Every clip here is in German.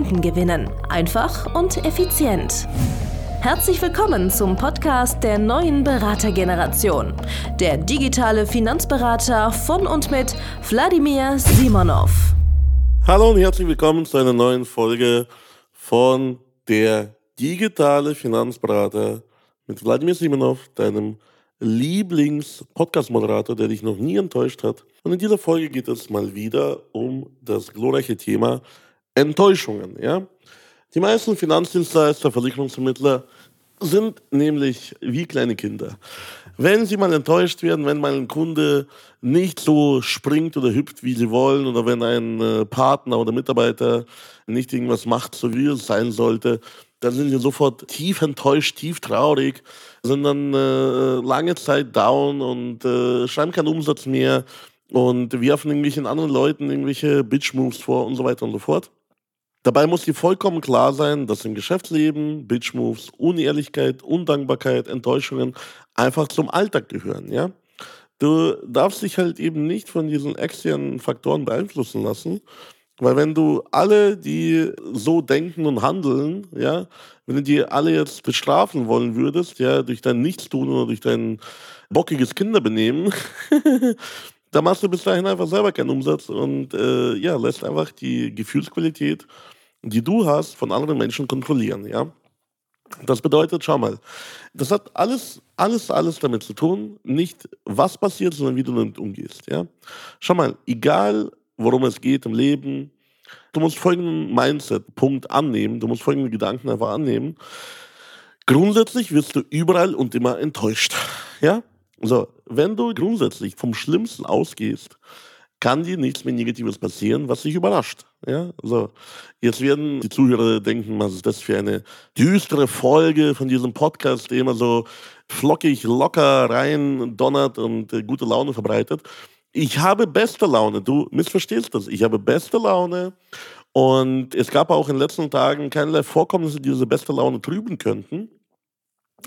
Kunden gewinnen. Einfach und effizient. Herzlich willkommen zum Podcast der neuen Beratergeneration. Der digitale Finanzberater von und mit Wladimir Simonov. Hallo und herzlich willkommen zu einer neuen Folge von der digitale Finanzberater mit Wladimir Simonov, deinem Lieblings-Podcast-Moderator, der dich noch nie enttäuscht hat. Und in dieser Folge geht es mal wieder um das glorreiche Thema Enttäuschungen. Ja? Die meisten Finanzdienstleister, Versicherungsvermittler sind nämlich wie kleine Kinder. Wenn sie mal enttäuscht werden, wenn mal ein Kunde nicht so springt oder hüpft, wie sie wollen, oder wenn ein äh, Partner oder Mitarbeiter nicht irgendwas macht, so wie es sein sollte, dann sind sie sofort tief enttäuscht, tief traurig, sind dann äh, lange Zeit down und äh, schreiben keinen Umsatz mehr und werfen irgendwelchen anderen Leuten irgendwelche Bitch-Moves vor und so weiter und so fort. Dabei muss dir vollkommen klar sein, dass im Geschäftsleben Bitch-Moves, Unehrlichkeit, Undankbarkeit, Enttäuschungen einfach zum Alltag gehören, ja. Du darfst dich halt eben nicht von diesen externen Faktoren beeinflussen lassen, weil wenn du alle, die so denken und handeln, ja, wenn du die alle jetzt bestrafen wollen würdest, ja, durch dein Nichtstun oder durch dein bockiges Kinderbenehmen, da machst du bis dahin einfach selber keinen Umsatz und äh, ja, lässt einfach die Gefühlsqualität, die du hast, von anderen Menschen kontrollieren, ja. Das bedeutet, schau mal, das hat alles, alles, alles damit zu tun, nicht was passiert, sondern wie du damit umgehst, ja. Schau mal, egal worum es geht im Leben, du musst folgenden Mindset-Punkt annehmen, du musst folgende Gedanken einfach annehmen. Grundsätzlich wirst du überall und immer enttäuscht, ja. So, wenn du grundsätzlich vom Schlimmsten ausgehst, kann dir nichts mehr Negatives passieren, was dich überrascht. Ja, so. Jetzt werden die Zuhörer denken, was ist das für eine düstere Folge von diesem Podcast, der immer so flockig, locker rein donnert und äh, gute Laune verbreitet. Ich habe beste Laune. Du missverstehst das. Ich habe beste Laune. Und es gab auch in den letzten Tagen keinerlei Vorkommnisse, die diese beste Laune trüben könnten.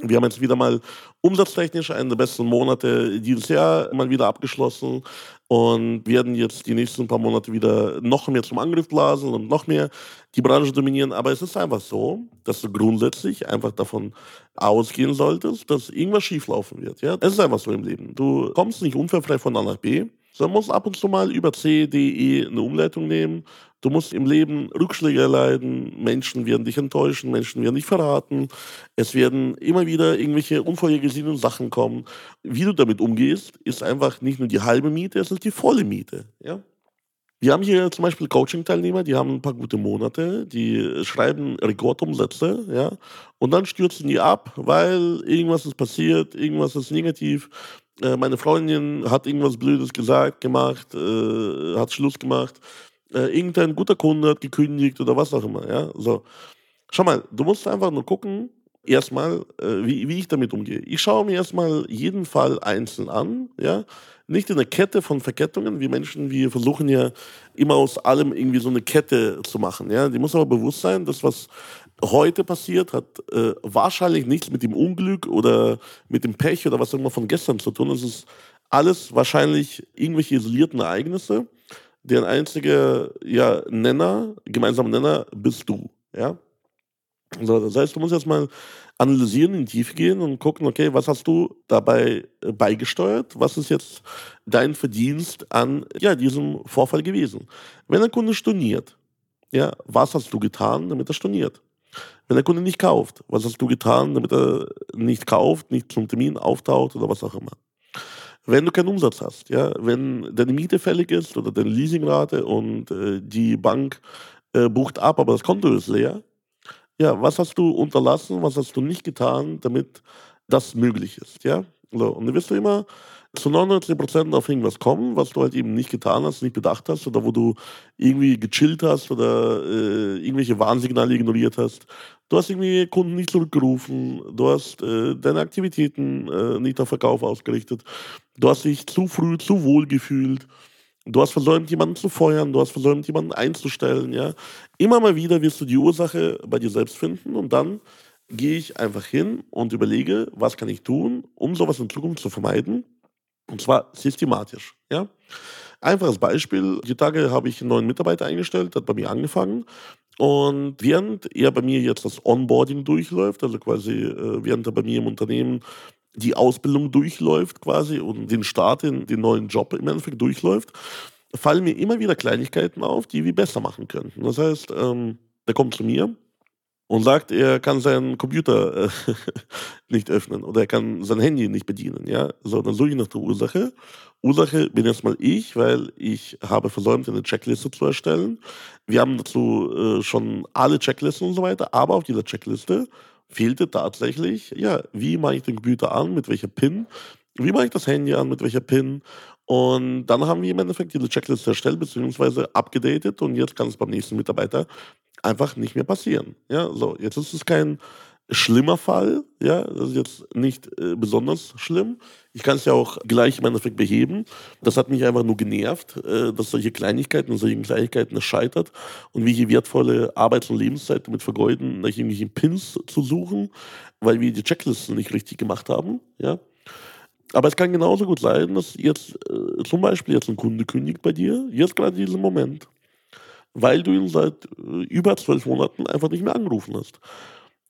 Wir haben jetzt wieder mal umsatztechnisch einen der besten Monate dieses Jahr mal wieder abgeschlossen und werden jetzt die nächsten paar Monate wieder noch mehr zum Angriff blasen und noch mehr die Branche dominieren. Aber es ist einfach so, dass du grundsätzlich einfach davon ausgehen solltest, dass irgendwas schieflaufen wird. Ja? Es ist einfach so im Leben. Du kommst nicht unfallfrei von A nach B sondern musst ab und zu mal über C, D, E eine Umleitung nehmen. Du musst im Leben Rückschläge erleiden, Menschen werden dich enttäuschen, Menschen werden dich verraten, es werden immer wieder irgendwelche unvorhergesehenen Sachen kommen. Wie du damit umgehst, ist einfach nicht nur die halbe Miete, es ist die volle Miete. Ja? Wir haben hier zum Beispiel Coaching-Teilnehmer, die haben ein paar gute Monate, die schreiben Rekordumsätze, ja, und dann stürzen die ab, weil irgendwas ist passiert, irgendwas ist negativ äh, meine Freundin hat irgendwas Blödes gesagt, gemacht, äh, hat Schluss gemacht, äh, irgendein guter Kunde hat gekündigt oder was auch immer. Ja? So. Schau mal, du musst einfach nur gucken, erstmal, äh, wie, wie ich damit umgehe. Ich schaue mir erstmal jeden Fall einzeln an, ja. Nicht in einer Kette von Verkettungen, wie Menschen, wir versuchen ja immer aus allem irgendwie so eine Kette zu machen, ja. Die muss aber bewusst sein, dass was heute passiert, hat äh, wahrscheinlich nichts mit dem Unglück oder mit dem Pech oder was auch immer von gestern zu tun. Es ist alles wahrscheinlich irgendwelche isolierten Ereignisse, deren einziger ja, Nenner, gemeinsamer Nenner bist du. Ja? So, das heißt, du musst jetzt mal analysieren, in die Tiefe gehen und gucken, okay, was hast du dabei äh, beigesteuert? Was ist jetzt dein Verdienst an ja, diesem Vorfall gewesen? Wenn ein Kunde storniert, ja, was hast du getan, damit er storniert? Wenn der Kunde nicht kauft, was hast du getan, damit er nicht kauft, nicht zum Termin auftaucht oder was auch immer? Wenn du keinen Umsatz hast, ja, wenn deine Miete fällig ist oder deine Leasingrate und äh, die Bank äh, bucht ab, aber das Konto ist leer, ja, was hast du unterlassen, was hast du nicht getan, damit das möglich ist, ja? So, und dann wirst du immer zu 99% auf irgendwas kommen, was du halt eben nicht getan hast, nicht bedacht hast oder wo du irgendwie gechillt hast oder äh, irgendwelche Warnsignale ignoriert hast. Du hast irgendwie Kunden nicht zurückgerufen, du hast äh, deine Aktivitäten äh, nicht auf Verkauf ausgerichtet, du hast dich zu früh zu wohl gefühlt. Du hast versäumt, jemanden zu feuern, du hast versäumt, jemanden einzustellen, ja. Immer mal wieder wirst du die Ursache bei dir selbst finden und dann gehe ich einfach hin und überlege, was kann ich tun, um sowas in Zukunft zu vermeiden. Und zwar systematisch, ja. Einfaches Beispiel, die Tage habe ich einen neuen Mitarbeiter eingestellt, hat bei mir angefangen. Und während er bei mir jetzt das Onboarding durchläuft, also quasi äh, während er bei mir im Unternehmen die Ausbildung durchläuft quasi und den Start in den neuen Job im Endeffekt durchläuft, fallen mir immer wieder Kleinigkeiten auf, die wir besser machen könnten. Das heißt, ähm, der kommt zu mir und sagt, er kann seinen Computer äh, nicht öffnen oder er kann sein Handy nicht bedienen. Ja? So, dann suche ich nach der Ursache. Ursache bin erstmal ich, weil ich habe versäumt, eine Checkliste zu erstellen. Wir haben dazu äh, schon alle Checklisten und so weiter, aber auf dieser Checkliste fehlte tatsächlich, ja, wie mache ich den Computer an, mit welcher PIN, wie mache ich das Handy an, mit welcher PIN. Und dann haben wir im Endeffekt diese Checkliste erstellt bzw. abgedatet und jetzt kann es beim nächsten Mitarbeiter einfach nicht mehr passieren. Ja, so, jetzt ist es kein schlimmer Fall, ja, das ist jetzt nicht äh, besonders schlimm. Ich kann es ja auch gleich im Endeffekt beheben. Das hat mich einfach nur genervt, äh, dass solche Kleinigkeiten und solche Kleinigkeiten scheitert und wie hier wertvolle Arbeits- und Lebenszeit damit vergeuden, nach irgendwelchen Pins zu suchen, weil wir die Checklisten nicht richtig gemacht haben, ja. Aber es kann genauso gut sein, dass jetzt äh, zum Beispiel jetzt ein Kunde kündigt bei dir, jetzt gerade in diesem Moment, weil du ihn seit äh, über zwölf Monaten einfach nicht mehr angerufen hast.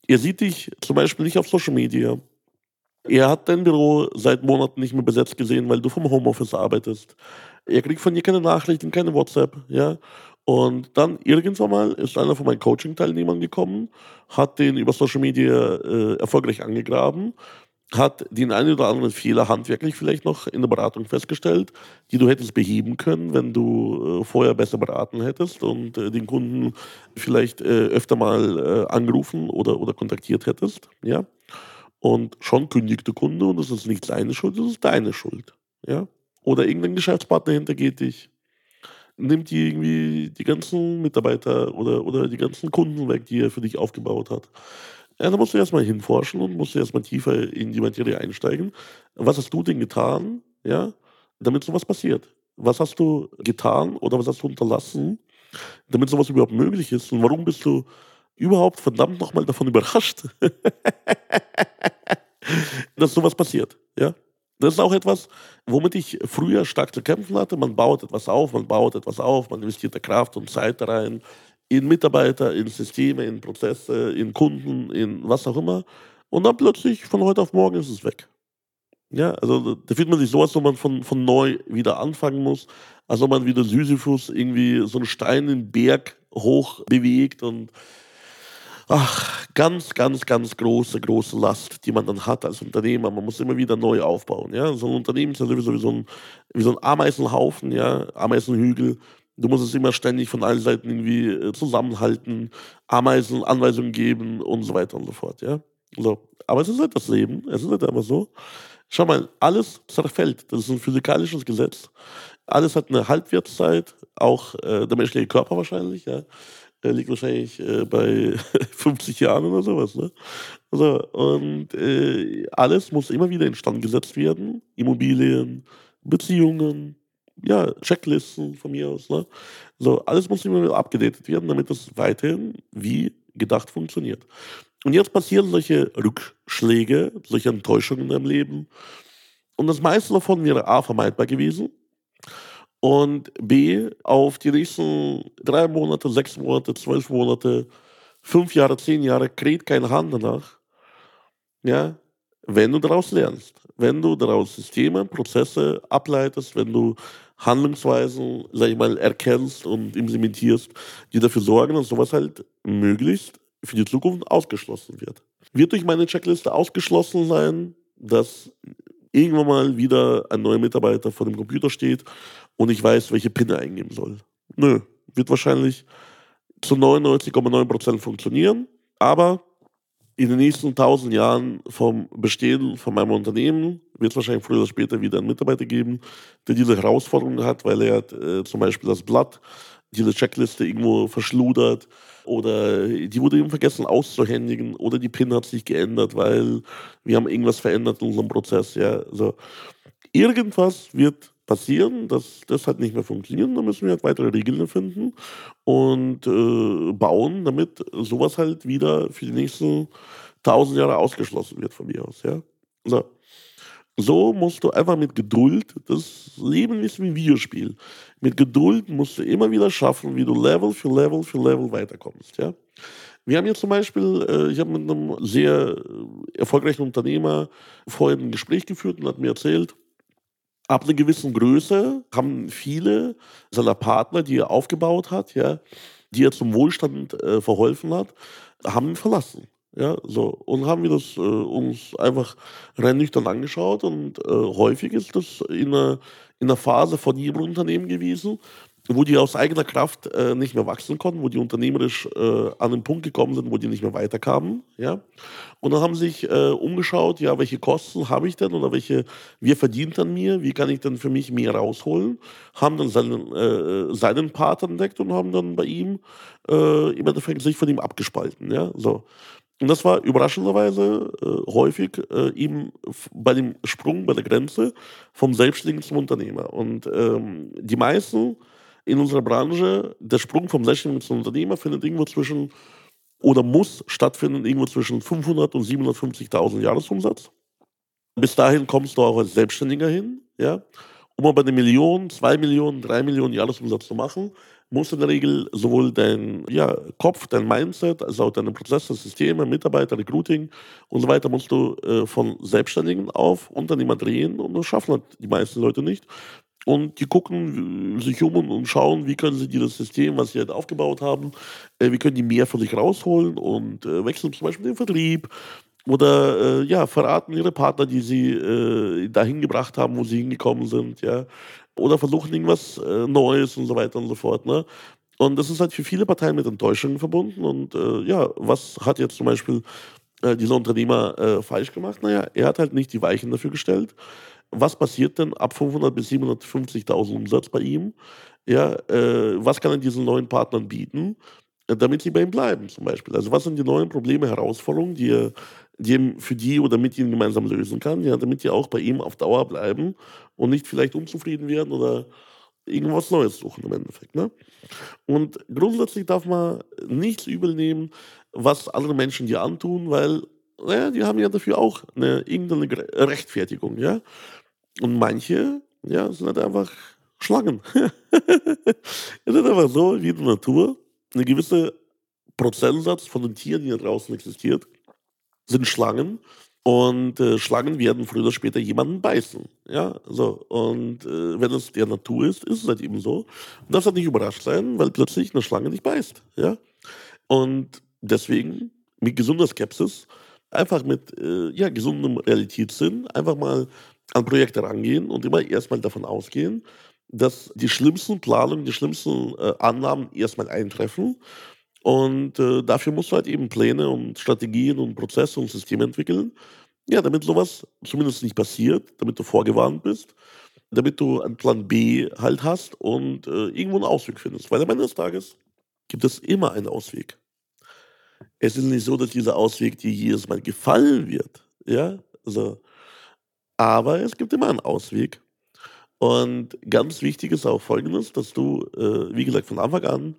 Er sieht dich zum Beispiel nicht auf Social Media. Er hat dein Büro seit Monaten nicht mehr besetzt gesehen, weil du vom Homeoffice arbeitest. Er kriegt von dir keine Nachrichten, keine WhatsApp, ja. Und dann irgendwann mal ist einer von meinen Coaching-Teilnehmern gekommen, hat den über Social Media äh, erfolgreich angegraben hat den einen oder anderen Fehler handwerklich vielleicht noch in der Beratung festgestellt, die du hättest beheben können, wenn du äh, vorher besser beraten hättest und äh, den Kunden vielleicht äh, öfter mal angerufen oder, oder kontaktiert hättest. Ja? Und schon kündigt der Kunde und das ist nicht seine Schuld, das ist deine Schuld. Ja? Oder irgendein Geschäftspartner hintergeht dich, nimmt die irgendwie die ganzen Mitarbeiter oder, oder die ganzen Kunden weg, die er für dich aufgebaut hat. Ja, da musst du erstmal hinforschen und musst erstmal tiefer in die Materie einsteigen. Was hast du denn getan, ja, damit sowas passiert? Was hast du getan oder was hast du unterlassen, damit sowas überhaupt möglich ist? Und warum bist du überhaupt verdammt nochmal davon überrascht, dass sowas passiert? Ja? Das ist auch etwas, womit ich früher stark zu kämpfen hatte. Man baut etwas auf, man baut etwas auf, man investiert Kraft und Zeit da rein, in Mitarbeiter, in Systeme, in Prozesse, in Kunden, in was auch immer. Und dann plötzlich von heute auf morgen ist es weg. Ja, also da fühlt man sich so, als ob man von, von neu wieder anfangen muss, als ob man wieder Sisyphus irgendwie so einen Stein in Berg hoch bewegt und ach, ganz, ganz, ganz große, große Last, die man dann hat als Unternehmer. Man muss immer wieder neu aufbauen. Ja? So ein Unternehmen ist ja sowieso wie so ein, wie so ein Ameisenhaufen, ja? Ameisenhügel. Du musst es immer ständig von allen Seiten irgendwie äh, zusammenhalten, Ameisen Anweisungen geben und so weiter und so fort. Ja? So. Aber es ist halt das Leben. Es ist halt einfach so. Schau mal, alles zerfällt. Das ist ein physikalisches Gesetz. Alles hat eine Halbwertszeit, auch äh, der menschliche Körper wahrscheinlich. Ja? Der liegt wahrscheinlich äh, bei 50 Jahren oder sowas. Ne? Also, und äh, alles muss immer wieder instand gesetzt werden. Immobilien, Beziehungen, ja, Checklisten von mir aus. Ne? So, alles muss immer abgedatet werden, damit es weiterhin wie gedacht funktioniert. Und jetzt passieren solche Rückschläge, solche Enttäuschungen im Leben. Und das meiste davon wäre A, vermeidbar gewesen. Und B, auf die nächsten drei Monate, sechs Monate, zwölf Monate, fünf Jahre, zehn Jahre kräht kein Hahn danach. Ja, wenn du daraus lernst, wenn du daraus Systeme, Prozesse ableitest, wenn du Handlungsweisen, sag ich mal, erkennst und implementierst, die dafür sorgen, dass sowas halt möglichst für die Zukunft ausgeschlossen wird. Wird durch meine Checkliste ausgeschlossen sein, dass irgendwann mal wieder ein neuer Mitarbeiter vor dem Computer steht und ich weiß, welche PIN er eingeben soll? Nö, wird wahrscheinlich zu 99,9% funktionieren, aber in den nächsten tausend Jahren vom Bestehen von meinem Unternehmen wird es wahrscheinlich früher oder später wieder einen Mitarbeiter geben, der diese Herausforderung hat, weil er äh, zum Beispiel das Blatt, diese Checkliste irgendwo verschludert oder die wurde eben vergessen auszuhändigen oder die PIN hat sich geändert, weil wir haben irgendwas verändert in unserem Prozess. Ja, also irgendwas wird passieren, dass das halt nicht mehr funktioniert. Da müssen wir halt weitere Regeln finden und äh, bauen, damit sowas halt wieder für die nächsten tausend Jahre ausgeschlossen wird von mir aus. Ja? So. so musst du einfach mit Geduld, das Leben ist wie ein Videospiel, mit Geduld musst du immer wieder schaffen, wie du Level für Level für Level weiterkommst. Ja? Wir haben jetzt zum Beispiel, äh, ich habe mit einem sehr erfolgreichen Unternehmer vorhin ein Gespräch geführt und hat mir erzählt, ab einer gewissen Größe haben viele seiner Partner, die er aufgebaut hat, ja, die er zum Wohlstand äh, verholfen hat, haben ihn verlassen. Ja, so. Und haben wir das äh, uns einfach rein nüchtern angeschaut und äh, häufig ist das in einer, in einer Phase von jedem Unternehmen gewesen, wo die aus eigener Kraft äh, nicht mehr wachsen konnten, wo die unternehmerisch äh, an den Punkt gekommen sind, wo die nicht mehr weiterkamen. Ja? Und dann haben sie sich äh, umgeschaut, ja, welche Kosten habe ich denn oder welche, wer verdient an mir, wie kann ich denn für mich mehr rausholen, haben dann seinen, äh, seinen Part entdeckt und haben dann bei ihm äh, im Endeffekt sich von ihm abgespalten. Ja? So. Und das war überraschenderweise äh, häufig äh, eben bei dem Sprung bei der Grenze vom Selbstständigen zum Unternehmer. Und ähm, die meisten in unserer Branche, der Sprung vom Selbstständigen zum Unternehmer findet irgendwo zwischen oder muss stattfinden irgendwo zwischen 500 und 750.000 Jahresumsatz. Bis dahin kommst du auch als Selbstständiger hin, ja. Um aber eine Million, zwei Millionen, drei Millionen Jahresumsatz zu machen, musst du in der Regel sowohl dein ja, Kopf, dein Mindset, als auch deine Prozesse, Systeme, Mitarbeiter, Recruiting und so weiter musst du äh, von Selbstständigen auf Unternehmer drehen und das schaffen halt die meisten Leute nicht. Und die gucken sich um und schauen, wie können sie dieses System, was sie halt aufgebaut haben, äh, wie können die mehr von sich rausholen und äh, wechseln zum Beispiel den Vertrieb oder äh, ja, verraten ihre Partner, die sie äh, dahin gebracht haben, wo sie hingekommen sind, ja, oder versuchen irgendwas äh, Neues und so weiter und so fort. Ne? Und das ist halt für viele Parteien mit Enttäuschungen verbunden. Und äh, ja, was hat jetzt zum Beispiel dieser Unternehmer falsch gemacht? Naja, er hat halt nicht die Weichen dafür gestellt was passiert denn ab 500 bis 750.000 Umsatz bei ihm? Ja, äh, was kann er diesen neuen Partnern bieten, äh, damit sie bei ihm bleiben zum Beispiel? Also was sind die neuen Probleme, Herausforderungen, die er, die für die oder mit ihnen gemeinsam lösen kann, ja, damit die auch bei ihm auf Dauer bleiben und nicht vielleicht unzufrieden werden oder irgendwas Neues suchen im Endeffekt. Ne? Und grundsätzlich darf man nichts übel nehmen, was andere Menschen dir antun, weil naja, die haben ja dafür auch eine, irgendeine Rechtfertigung. Ja? Und manche, ja, sind halt einfach Schlangen. es ist einfach so, wie in der Natur, eine gewisse Prozentsatz von den Tieren, die da draußen existiert, sind Schlangen. Und äh, Schlangen werden früher oder später jemanden beißen. Ja, so. Und äh, wenn es der Natur ist, ist es halt eben so. Und das hat nicht überrascht sein, weil plötzlich eine Schlange nicht beißt. Ja. Und deswegen mit gesunder Skepsis, einfach mit äh, ja, gesundem Realitätssinn, einfach mal an Projekte rangehen und immer erstmal davon ausgehen, dass die schlimmsten Planungen, die schlimmsten äh, Annahmen erstmal eintreffen. Und äh, dafür musst du halt eben Pläne und Strategien und Prozesse und Systeme entwickeln. Ja, damit sowas zumindest nicht passiert, damit du vorgewarnt bist, damit du einen Plan B halt hast und äh, irgendwo einen Ausweg findest. Weil am Ende des Tages gibt es immer einen Ausweg. Es ist nicht so, dass dieser Ausweg dir jedes Mal gefallen wird. Ja, also aber es gibt immer einen Ausweg. Und ganz wichtig ist auch Folgendes, dass du, äh, wie gesagt, von Anfang an,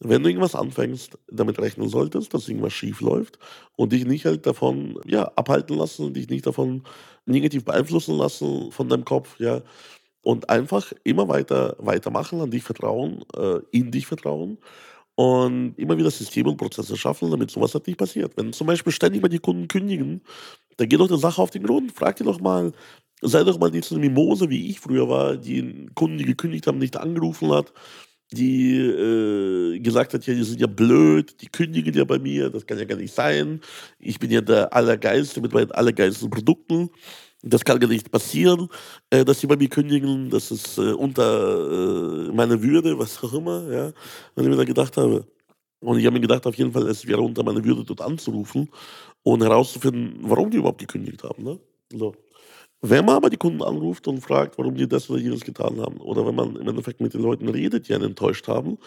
wenn du irgendwas anfängst, damit rechnen solltest, dass irgendwas schief läuft und dich nicht halt davon ja, abhalten lassen, dich nicht davon negativ beeinflussen lassen von deinem Kopf, ja. Und einfach immer weiter weitermachen, an dich vertrauen, äh, in dich vertrauen und immer wieder Systeme und Prozesse schaffen, damit sowas halt nicht passiert. Wenn zum Beispiel ständig mal die Kunden kündigen, dann geht doch der Sache auf den Grund. Frag dir doch mal, sei doch mal nicht so eine Mimose, wie ich früher war, die Kunden, die gekündigt haben, nicht angerufen hat, die äh, gesagt hat, ja, die sind ja blöd, die kündigen ja bei mir, das kann ja gar nicht sein. Ich bin ja der Allergeilste mit meinen allergeilsten Produkten. Das kann gar nicht passieren, äh, dass sie bei mir kündigen. Das ist äh, unter äh, meiner Würde, was auch immer. Ja. Und ich mir da gedacht habe, und ich habe mir gedacht, auf jeden Fall, es wäre unter meiner Würde, dort anzurufen und herauszufinden, warum die überhaupt gekündigt haben. Ne? So. Wenn man aber die Kunden anruft und fragt, warum die das oder jenes getan haben, oder wenn man im Endeffekt mit den Leuten redet, die einen enttäuscht haben,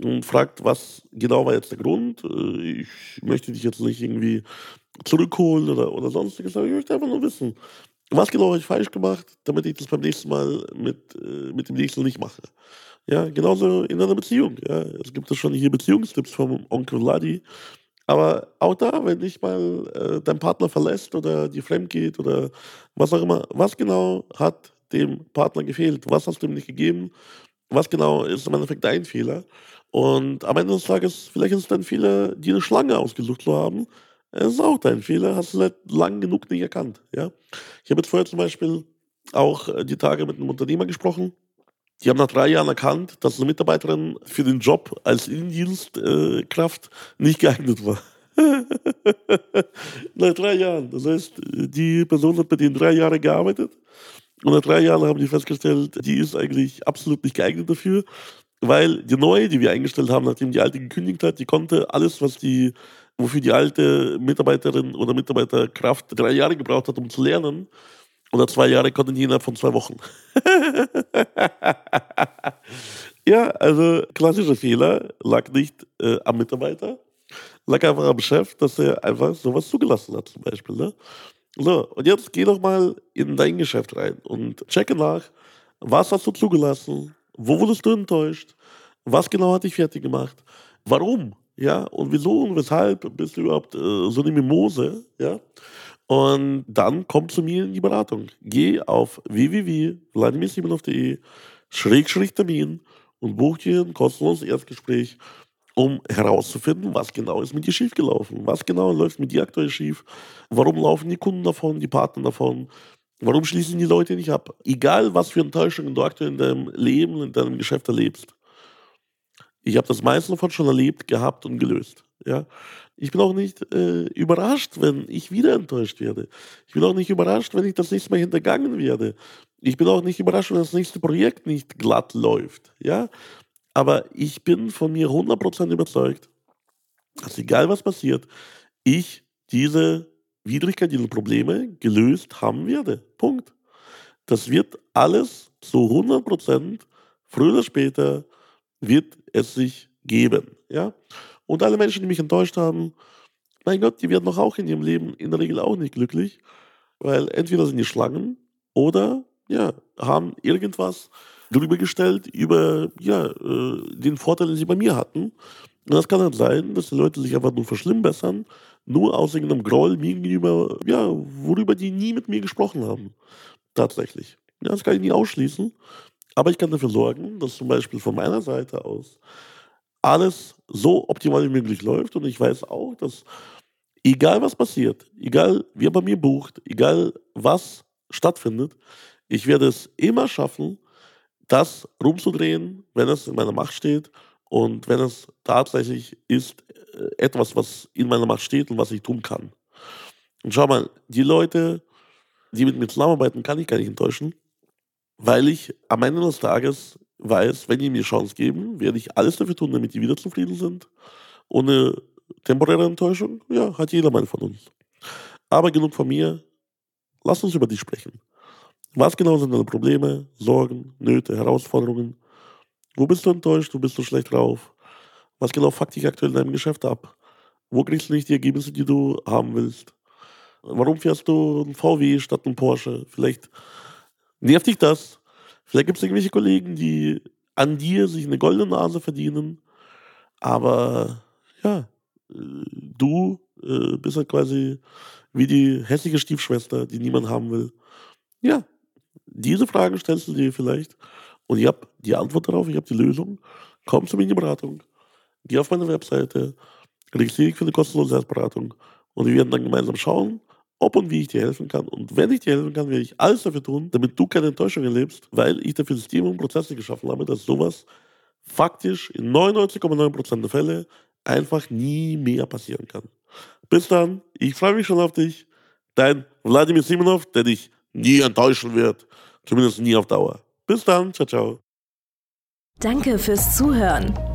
und fragt, was genau war jetzt der Grund, äh, ich möchte dich jetzt nicht irgendwie zurückholen oder, oder sonstiges, aber ich möchte einfach nur wissen, was genau habe ich falsch gemacht, damit ich das beim nächsten Mal mit, äh, mit dem nächsten nicht mache. Ja, genauso in einer Beziehung. Ja. Es gibt ja schon hier Beziehungstipps vom Onkel Vladi. Aber auch da, wenn dich mal äh, dein Partner verlässt oder die fremd geht oder was auch immer, was genau hat dem Partner gefehlt? Was hast du ihm nicht gegeben? Was genau ist im Endeffekt dein Fehler? Und am Ende des Tages, vielleicht ist es dein Fehler, dir eine Schlange ausgesucht zu haben. Es ist auch dein Fehler, hast du seit lang genug nicht erkannt. Ja? Ich habe jetzt vorher zum Beispiel auch äh, die Tage mit einem Unternehmer gesprochen, die haben nach drei Jahren erkannt, dass eine Mitarbeiterin für den Job als Innendienstkraft nicht geeignet war. nach drei Jahren. Das heißt, die Person hat bei denen drei Jahre gearbeitet. Und nach drei Jahren haben die festgestellt, die ist eigentlich absolut nicht geeignet dafür, weil die neue, die wir eingestellt haben, nachdem die alte gekündigt hat, die konnte alles, was die, wofür die alte Mitarbeiterin oder Mitarbeiterkraft drei Jahre gebraucht hat, um zu lernen, oder zwei Jahre konnten die innerhalb von zwei Wochen. ja, also klassischer Fehler lag nicht äh, am Mitarbeiter, lag einfach am Chef, dass er einfach sowas zugelassen hat, zum Beispiel. Ne? So, und jetzt geh doch mal in dein Geschäft rein und checke nach, was hast du zugelassen, wo wurdest du enttäuscht, was genau hat dich fertig gemacht, warum, ja, und wieso und weshalb bist du überhaupt äh, so eine Mimose, ja. Und dann komm zu mir in die Beratung. Geh auf www.vladimirsimonov.de Schrägstrich Termin und buch dir ein kostenloses Erstgespräch, um herauszufinden, was genau ist mit dir schiefgelaufen. Was genau läuft mit dir aktuell schief? Warum laufen die Kunden davon, die Partner davon? Warum schließen die Leute nicht ab? Egal, was für Enttäuschungen du aktuell in deinem Leben, in deinem Geschäft erlebst. Ich habe das meiste davon schon erlebt, gehabt und gelöst. Ja? Ich bin auch nicht äh, überrascht, wenn ich wieder enttäuscht werde. Ich bin auch nicht überrascht, wenn ich das nächste Mal hintergangen werde. Ich bin auch nicht überrascht, wenn das nächste Projekt nicht glatt läuft. Ja? Aber ich bin von mir 100% überzeugt, dass egal was passiert, ich diese Widrigkeit, diese Probleme gelöst haben werde. Punkt. Das wird alles zu 100% früher oder später wird es sich geben. Ja? Und alle Menschen, die mich enttäuscht haben, mein Gott, die werden doch auch in ihrem Leben in der Regel auch nicht glücklich, weil entweder sind die Schlangen oder ja, haben irgendwas drüber gestellt über ja, äh, den Vorteil, den sie bei mir hatten. Und das kann halt sein, dass die Leute sich einfach nur verschlimmbessern, nur aus irgendeinem Groll mir gegenüber, ja, worüber die nie mit mir gesprochen haben. Tatsächlich. Ja, das kann ich nie ausschließen. Aber ich kann dafür sorgen, dass zum Beispiel von meiner Seite aus alles so optimal wie möglich läuft. Und ich weiß auch, dass egal was passiert, egal wer bei mir bucht, egal was stattfindet, ich werde es immer schaffen, das rumzudrehen, wenn es in meiner Macht steht und wenn es tatsächlich ist äh, etwas, was in meiner Macht steht und was ich tun kann. Und schau mal, die Leute, die mit mir zusammenarbeiten, kann ich gar nicht enttäuschen, weil ich am Ende des Tages weiß, wenn die mir Chance geben, werde ich alles dafür tun, damit die wieder zufrieden sind. Ohne temporäre Enttäuschung, ja, hat jeder mal von uns. Aber genug von mir. Lass uns über dich sprechen. Was genau sind deine Probleme, Sorgen, Nöte, Herausforderungen? Wo bist du enttäuscht? Wo bist du schlecht drauf? Was genau fuckt dich aktuell in deinem Geschäft ab? Wo kriegst du nicht die Ergebnisse, die du haben willst? Warum fährst du ein VW statt ein Porsche? Vielleicht nervt dich das. Vielleicht gibt es irgendwelche Kollegen, die an dir sich eine goldene Nase verdienen, aber ja, äh, du äh, bist halt quasi wie die hässliche Stiefschwester, die niemand haben will. Ja, diese Fragen stellst du dir vielleicht und ich habe die Antwort darauf, ich habe die Lösung. Komm zu mir in die Beratung, geh auf meine Webseite, registriere dich für eine kostenlose Selbstberatung und wir werden dann gemeinsam schauen, ob und wie ich dir helfen kann. Und wenn ich dir helfen kann, werde ich alles dafür tun, damit du keine Enttäuschung erlebst, weil ich dafür Systeme und Prozesse geschaffen habe, dass sowas faktisch in 99,9% der Fälle einfach nie mehr passieren kann. Bis dann, ich freue mich schon auf dich. Dein Wladimir Simonov, der dich nie enttäuschen wird. Zumindest nie auf Dauer. Bis dann, ciao, ciao. Danke fürs Zuhören.